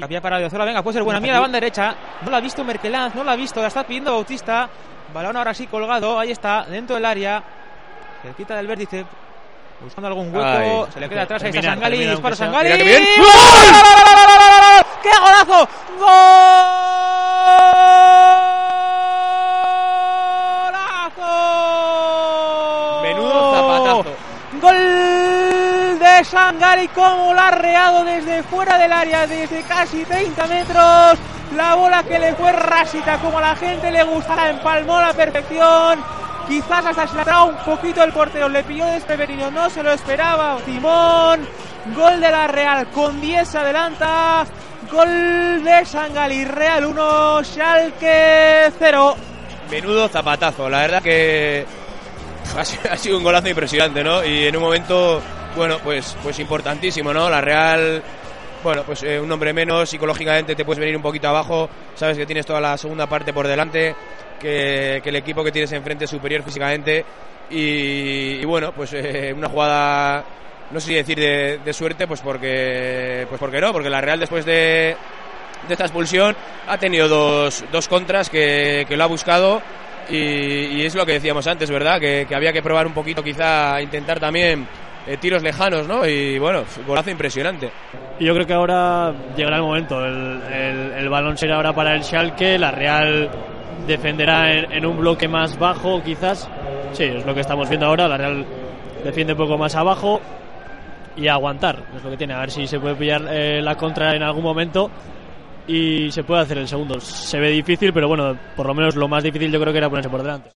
Había parado Zola, venga, puede ser buena mía la banda derecha. No la ha visto Merkelanz, no la ha visto, la está pidiendo Bautista. Balón ahora sí colgado, ahí está, dentro del área. Se quita del vértice. Buscando algún hueco, Ay. se le queda atrás, ahí está Sangali, sea. Sangali. Mira qué bien. ¡Gol! ¡Qué golazo! ¡Golazo! Menudo zapatazo. Gol de Sangali, como la ha reado desde fuera del área, desde casi 30 metros. La bola que le fue rasita, como a la gente le gusta, la empalmó la perfección. Quizás hasta se la un poquito el portero, le pilló desprevenido, no se lo esperaba. Timón, gol de la Real, con 10 se adelanta. Gol de Sangali, Real 1, Schalke 0. Menudo zapatazo, la verdad que ha sido un golazo impresionante, ¿no? Y en un momento, bueno, pues, pues importantísimo, ¿no? La Real, bueno, pues eh, un hombre menos, psicológicamente te puedes venir un poquito abajo, sabes que tienes toda la segunda parte por delante, que, el equipo que tienes enfrente es superior físicamente y, bueno, pues eh, una jugada, no sé si decir de, de suerte, pues porque, pues porque no, porque la Real después de, de esta expulsión ha tenido dos, dos contras que, que lo ha buscado y, y es lo que decíamos antes, ¿verdad? Que, que había que probar un poquito, quizá intentar también eh, tiros lejanos, ¿no? Y bueno, golazo impresionante. Y yo creo que ahora llegará el momento. El, el- el balón será ahora para el Schalke. La Real defenderá en, en un bloque más bajo, quizás. Sí, es lo que estamos viendo ahora. La Real defiende un poco más abajo y aguantar. Es lo que tiene. A ver si se puede pillar eh, la contra en algún momento y se puede hacer el segundo. Se ve difícil, pero bueno, por lo menos lo más difícil yo creo que era ponerse por delante.